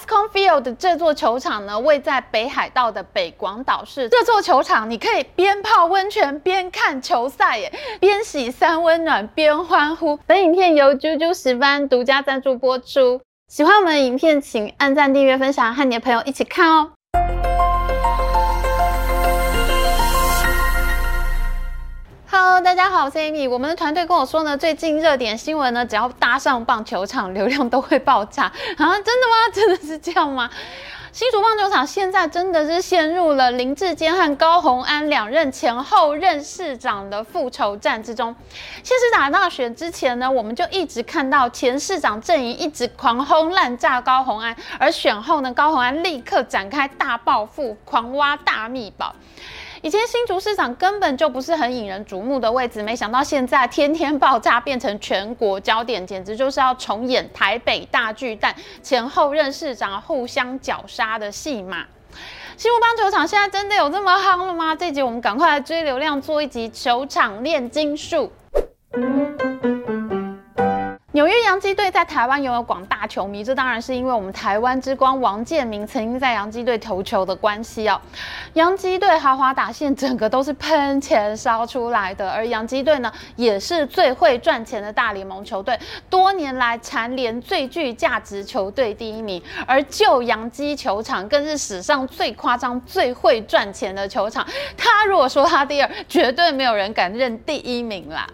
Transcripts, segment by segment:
ESCON Field 这座球场呢，位在北海道的北广岛市。这座球场你可以边泡温泉边看球赛，耶，边洗三温暖边欢呼。本影片由啾啾石斑独家赞助播出。喜欢我们的影片，请按赞、订阅、分享，和你的朋友一起看哦。Hello，大家好，我是 Amy。我们的团队跟我说呢，最近热点新闻呢，只要搭上棒球场，流量都会爆炸。啊，真的吗？真的是这样吗？新竹棒球场现在真的是陷入了林志坚和高虹安两任前后任市长的复仇战之中。县市长大选之前呢，我们就一直看到前市长阵营一直狂轰滥炸高虹安，而选后呢，高虹安立刻展开大报复，狂挖大秘宝。以前新竹市长根本就不是很引人瞩目的位置，没想到现在天天爆炸，变成全国焦点，简直就是要重演台北大巨蛋前后任市长互相绞杀的戏码。新竹棒球场现在真的有这么夯了吗？这集我们赶快来追流量，做一集球场炼金术。纽约洋基队在台湾拥有广大球迷，这当然是因为我们台湾之光王建民曾经在洋基队投球的关系哦。洋基队豪华打线整个都是喷钱烧出来的，而洋基队呢，也是最会赚钱的大联盟球队，多年来蝉联最具价值球队第一名。而旧洋基球场更是史上最夸张、最会赚钱的球场。他如果说他第二，绝对没有人敢认第一名啦。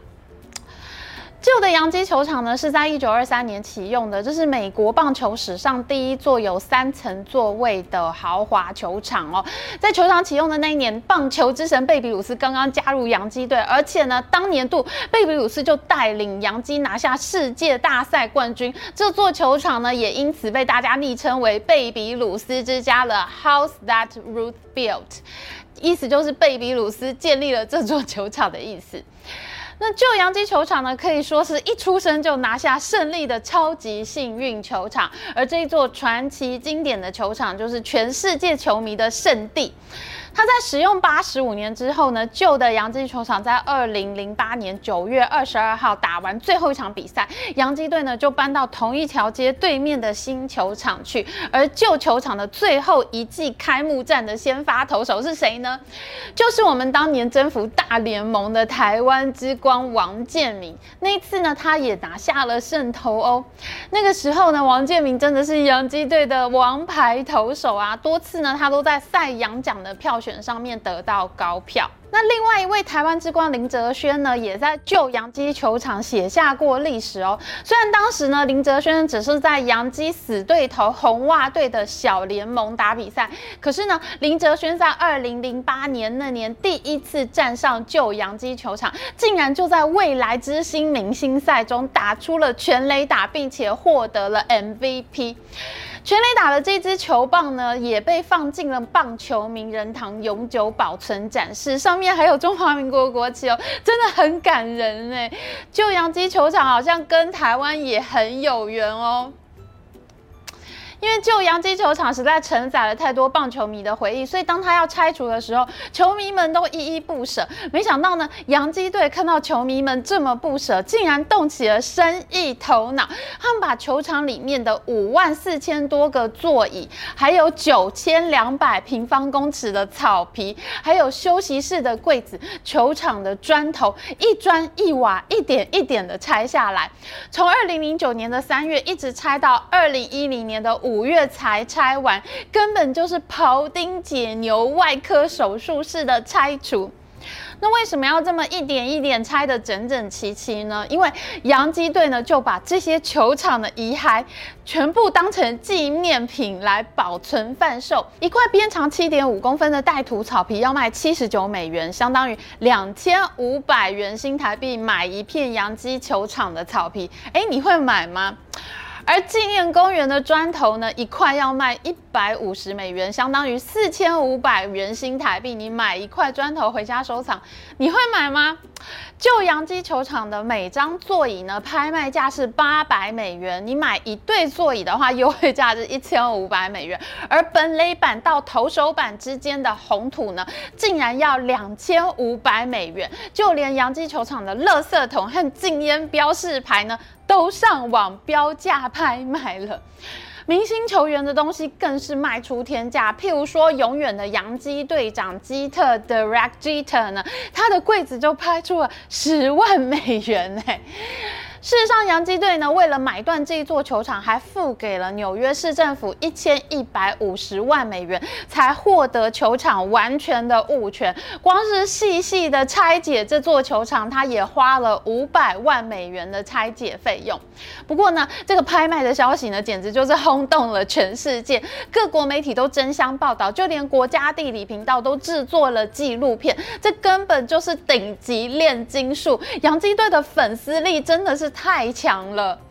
旧的洋基球场呢，是在一九二三年启用的，这是美国棒球史上第一座有三层座位的豪华球场哦。在球场启用的那一年，棒球之神贝比鲁斯刚刚加入洋基队，而且呢，当年度贝比鲁斯就带领洋基拿下世界大赛冠军。这座球场呢，也因此被大家昵称为贝比鲁斯之家了 House that Ruth built，意思就是贝比鲁斯建立了这座球场的意思。那旧洋基球场呢，可以说是一出生就拿下胜利的超级幸运球场，而这一座传奇经典的球场，就是全世界球迷的圣地。它在使用八十五年之后呢，旧的洋基球场在二零零八年九月二十二号打完最后一场比赛，洋基队呢就搬到同一条街对面的新球场去。而旧球场的最后一季开幕战的先发投手是谁呢？就是我们当年征服大联盟的台湾之光王建民。那一次呢，他也拿下了胜投哦。那个时候呢，王建民真的是洋基队的王牌投手啊，多次呢他都在赛扬奖的票选。上面得到高票。那另外一位台湾之光林哲轩呢，也在旧洋基球场写下过历史哦。虽然当时呢，林哲轩只是在洋基死对头红袜队的小联盟打比赛，可是呢，林哲轩在二零零八年那年第一次站上旧洋基球场，竟然就在未来之星明星赛中打出了全垒打，并且获得了 MVP。全垒打的这支球棒呢，也被放进了棒球名人堂永久保存展示，上面还有中华民国国旗哦，真的很感人呢。旧洋基球场好像跟台湾也很有缘哦。因为旧洋基球场实在承载了太多棒球迷的回忆，所以当他要拆除的时候，球迷们都依依不舍。没想到呢，洋基队看到球迷们这么不舍，竟然动起了生意头脑，他们把球场里面的五万四千多个座椅，还有九千两百平方公尺的草皮，还有休息室的柜子、球场的砖头，一砖一瓦，一点一点的拆下来，从二零零九年的三月一直拆到二零一零年的五。月才拆完，根本就是庖丁解牛、外科手术式的拆除。那为什么要这么一点一点拆得整整齐齐呢？因为洋基队呢就把这些球场的遗骸全部当成纪念品来保存贩售。一块边长七点五公分的带土草皮要卖七十九美元，相当于两千五百元新台币买一片洋基球场的草皮。哎，你会买吗？而纪念公园的砖头呢，一块要卖一百五十美元，相当于四千五百元新台币。你买一块砖头回家收藏，你会买吗？旧洋基球场的每张座椅呢，拍卖价是八百美元。你买一对座椅的话，优惠价是一千五百美元。而本垒板到投手板之间的红土呢，竟然要两千五百美元。就连洋基球场的垃圾桶和禁烟标示牌呢，都上网标价拍卖了。明星球员的东西更是卖出天价，譬如说永远的洋基队长基特 Derek Jeter 呢，他的柜子就拍出了十万美元哎。事实上，洋基队呢，为了买断这一座球场，还付给了纽约市政府一千一百五十万美元，才获得球场完全的物权。光是细细的拆解这座球场，他也花了五百万美元的拆解费用。不过呢，这个拍卖的消息呢，简直就是轰动了全世界，各国媒体都争相报道，就连国家地理频道都制作了纪录片。这根本就是顶级炼金术，洋基队的粉丝力真的是。太强了。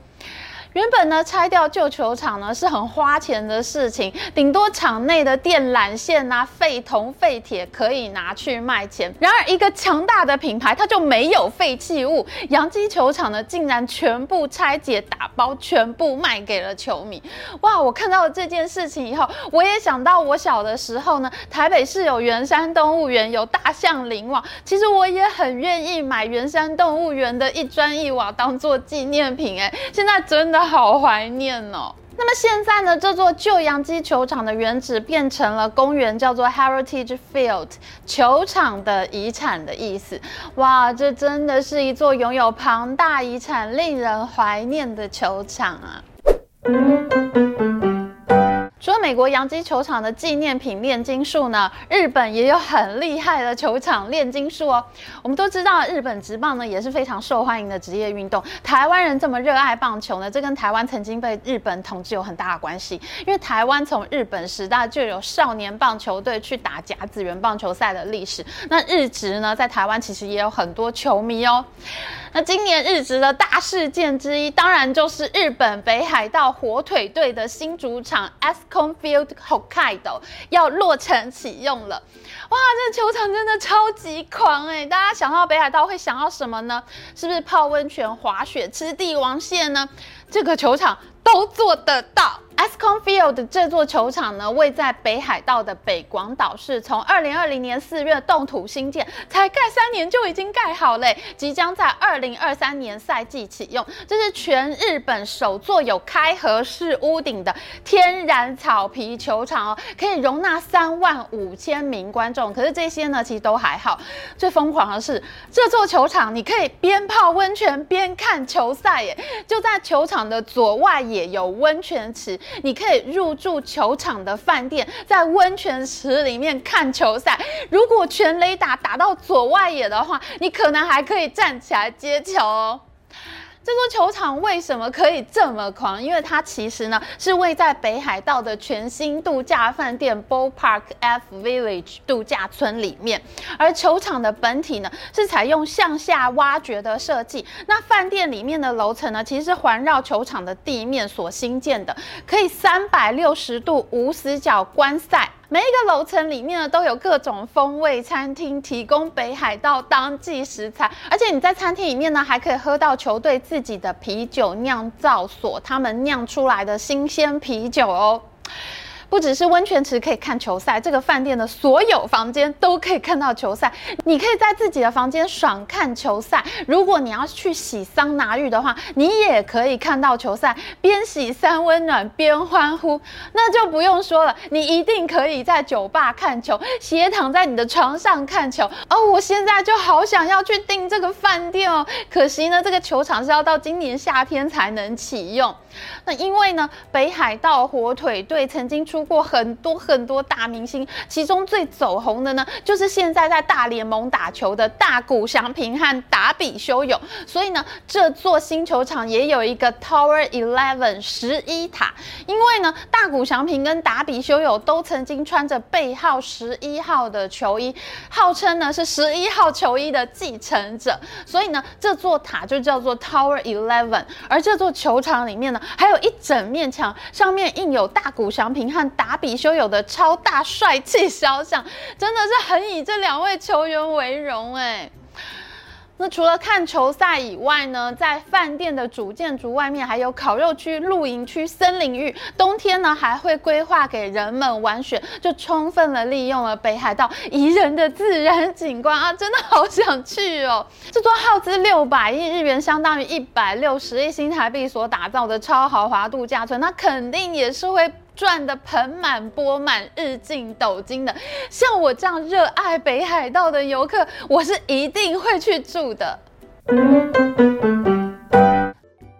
原本呢，拆掉旧球场呢是很花钱的事情，顶多场内的电缆线啊、废铜废铁可以拿去卖钱。然而，一个强大的品牌它就没有废弃物，洋基球场呢竟然全部拆解打包，全部卖给了球迷。哇！我看到了这件事情以后，我也想到我小的时候呢，台北市有圆山动物园，有大象林网，其实我也很愿意买圆山动物园的一砖一瓦当做纪念品。哎，现在真的。好怀念哦。那么现在呢，这座旧洋基球场的原址变成了公园，叫做 Heritage Field，球场的遗产的意思。哇，这真的是一座拥有庞大遗产、令人怀念的球场啊。除了美国洋基球场的纪念品炼金术呢，日本也有很厉害的球场炼金术哦。我们都知道，日本职棒呢也是非常受欢迎的职业运动。台湾人这么热爱棒球呢，这跟台湾曾经被日本统治有很大的关系。因为台湾从日本时代就有少年棒球队去打甲子园棒球赛的历史。那日职呢，在台湾其实也有很多球迷哦。那今年日职的大事件之一，当然就是日本北海道火腿队的新主场 ESCON Field Hokkaido 要落成启用了。哇，这球场真的超级狂哎！大家想到北海道会想到什么呢？是不是泡温泉、滑雪、吃帝王蟹呢？这个球场都做得到。ESCON Field 这座球场呢，位在北海道的北广岛市，从二零二零年四月动土兴建，才盖三年就已经盖好嘞，即将在二零二三年赛季启用。这是全日本首座有开合式屋顶的天然草皮球场哦，可以容纳三万五千名观众。可是这些呢，其实都还好。最疯狂的是，这座球场你可以边泡温泉边看球赛耶，就在球场的左外野有温泉池。你可以入住球场的饭店，在温泉池里面看球赛。如果全雷打打到左外野的话，你可能还可以站起来接球。这座球场为什么可以这么狂？因为它其实呢是位在北海道的全新度假饭店 Ballpark F Village 度假村里面，而球场的本体呢是采用向下挖掘的设计。那饭店里面的楼层呢，其实是环绕球场的地面所新建的，可以三百六十度无死角观赛。每一个楼层里面呢，都有各种风味餐厅提供北海道当季食材，而且你在餐厅里面呢，还可以喝到球队自己的啤酒酿造所他们酿出来的新鲜啤酒哦。不只是温泉池可以看球赛，这个饭店的所有房间都可以看到球赛。你可以在自己的房间爽看球赛。如果你要去洗桑拿浴的话，你也可以看到球赛，边洗三温暖边欢呼。那就不用说了，你一定可以在酒吧看球，斜躺在你的床上看球。哦，我现在就好想要去订这个饭店哦。可惜呢，这个球场是要到今年夏天才能启用。那因为呢，北海道火腿队曾经出过很多很多大明星，其中最走红的呢，就是现在在大联盟打球的大谷翔平和达比修友。所以呢，这座新球场也有一个 Tower Eleven 十一塔。因为呢，大谷翔平跟达比修友都曾经穿着背号十一号的球衣，号称呢是十一号球衣的继承者。所以呢，这座塔就叫做 Tower Eleven。而这座球场里面呢，还有一整面墙，上面印有大谷翔平和达比修有的超大帅气肖像，真的是很以这两位球员为荣哎。那除了看球赛以外呢，在饭店的主建筑外面还有烤肉区、露营区、森林浴，冬天呢还会规划给人们玩雪，就充分的利用了北海道宜人的自然景观啊，真的好想去哦！这座耗资六百亿日元，相当于一百六十亿新台币所打造的超豪华度假村，那肯定也是会。赚得盆满钵满、日进斗金的，像我这样热爱北海道的游客，我是一定会去住的。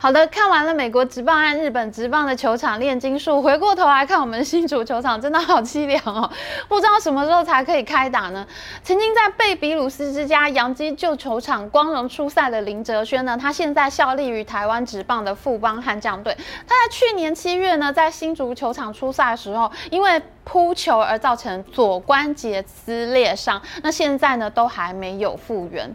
好的，看完了美国职棒和日本职棒的球场炼金术，回过头来看我们新竹球场，真的好凄凉哦！不知道什么时候才可以开打呢？曾经在贝比鲁斯之家洋基旧球场光荣出赛的林哲轩呢，他现在效力于台湾职棒的富邦悍将队。他在去年七月呢，在新竹球场出赛的时候，因为扑球而造成左关节撕裂伤，那现在呢都还没有复原，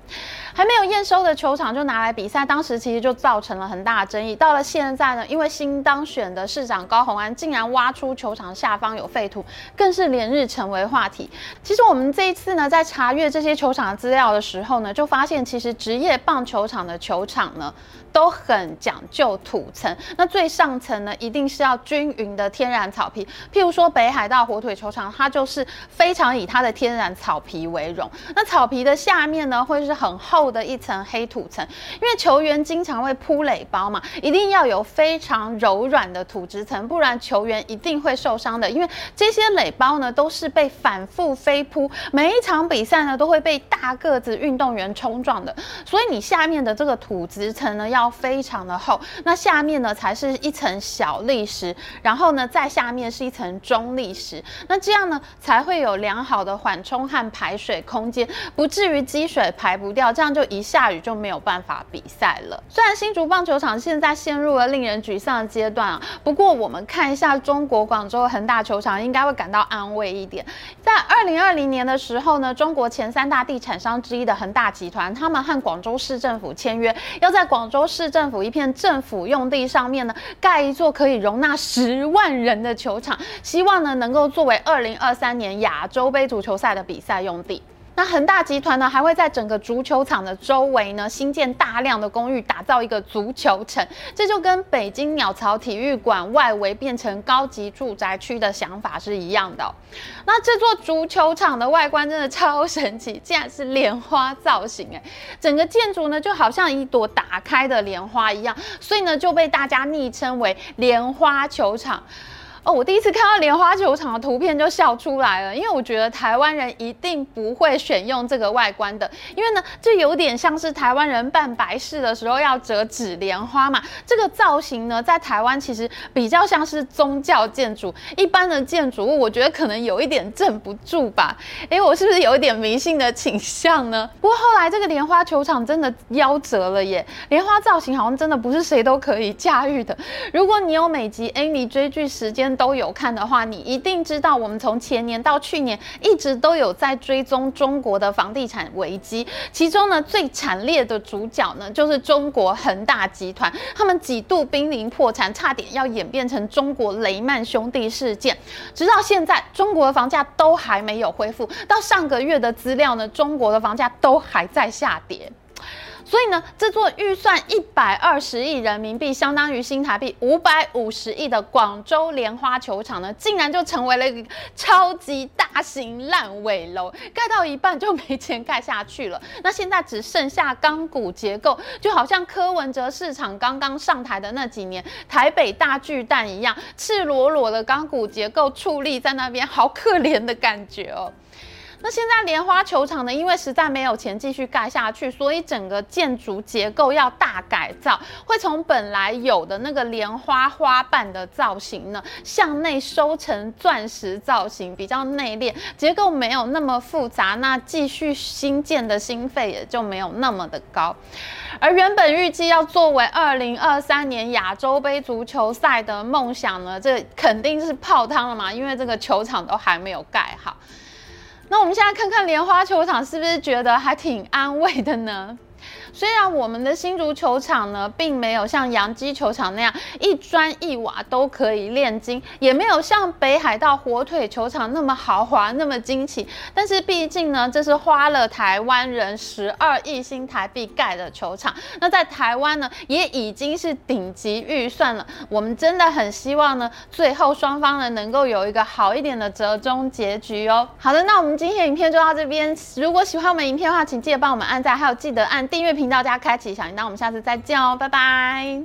还没有验收的球场就拿来比赛，当时其实就造成了很大的争议。到了现在呢，因为新当选的市长高虹安竟然挖出球场下方有废土，更是连日成为话题。其实我们这一次呢，在查阅这些球场的资料的时候呢，就发现其实职业棒球场的球场呢。都很讲究土层，那最上层呢，一定是要均匀的天然草皮。譬如说北海道火腿球场，它就是非常以它的天然草皮为荣。那草皮的下面呢，会是很厚的一层黑土层，因为球员经常会扑垒包嘛，一定要有非常柔软的土质层，不然球员一定会受伤的。因为这些垒包呢，都是被反复飞扑，每一场比赛呢，都会被大个子运动员冲撞的，所以你下面的这个土质层呢，要非常的厚，那下面呢才是一层小砾石，然后呢在下面是一层中砾石，那这样呢才会有良好的缓冲和排水空间，不至于积水排不掉，这样就一下雨就没有办法比赛了。虽然新竹棒球场现在陷入了令人沮丧的阶段啊，不过我们看一下中国广州恒大球场，应该会感到安慰一点。在二零二零年的时候呢，中国前三大地产商之一的恒大集团，他们和广州市政府签约，要在广州。市政府一片政府用地上面呢，盖一座可以容纳十万人的球场，希望呢能够都作为二零二三年亚洲杯足球赛的比赛用地。那恒大集团呢，还会在整个足球场的周围呢，新建大量的公寓，打造一个足球城。这就跟北京鸟巢体育馆外围变成高级住宅区的想法是一样的。那这座足球场的外观真的超神奇，竟然是莲花造型哎！整个建筑呢，就好像一朵打开的莲花一样，所以呢，就被大家昵称为莲花球场。哦，我第一次看到莲花球场的图片就笑出来了，因为我觉得台湾人一定不会选用这个外观的，因为呢，这有点像是台湾人办白事的时候要折纸莲花嘛。这个造型呢，在台湾其实比较像是宗教建筑，一般的建筑物，我觉得可能有一点镇不住吧。诶，我是不是有一点迷信的倾向呢？不过后来这个莲花球场真的夭折了耶，莲花造型好像真的不是谁都可以驾驭的。如果你有美籍 Amy 追剧时间都有看的话，你一定知道，我们从前年到去年一直都有在追踪中国的房地产危机。其中呢，最惨烈的主角呢，就是中国恒大集团，他们几度濒临破产，差点要演变成中国雷曼兄弟事件。直到现在，中国的房价都还没有恢复。到上个月的资料呢，中国的房价都还在下跌。所以呢，这座预算一百二十亿人民币，相当于新台币五百五十亿的广州莲花球场呢，竟然就成为了一个超级大型烂尾楼，盖到一半就没钱盖下去了。那现在只剩下钢骨结构，就好像柯文哲市长刚刚上台的那几年，台北大巨蛋一样，赤裸裸的钢骨结构矗立在那边，好可怜的感觉哦。那现在莲花球场呢，因为实在没有钱继续盖下去，所以整个建筑结构要大改造，会从本来有的那个莲花花瓣的造型呢，向内收成钻石造型，比较内敛，结构没有那么复杂，那继续新建的经费也就没有那么的高。而原本预计要作为二零二三年亚洲杯足球赛的梦想呢，这肯定是泡汤了嘛，因为这个球场都还没有盖好。那我们现在看看莲花球场，是不是觉得还挺安慰的呢？虽然我们的新竹球场呢，并没有像洋基球场那样一砖一瓦都可以炼金，也没有像北海道火腿球场那么豪华、那么惊奇，但是毕竟呢，这是花了台湾人十二亿新台币盖的球场，那在台湾呢，也已经是顶级预算了。我们真的很希望呢，最后双方呢能够有一个好一点的折中结局哦。好的，那我们今天的影片就到这边。如果喜欢我们影片的话，请记得帮我们按赞，还有记得按订阅频道加开启小铃铛。我们下次再见哦，拜拜。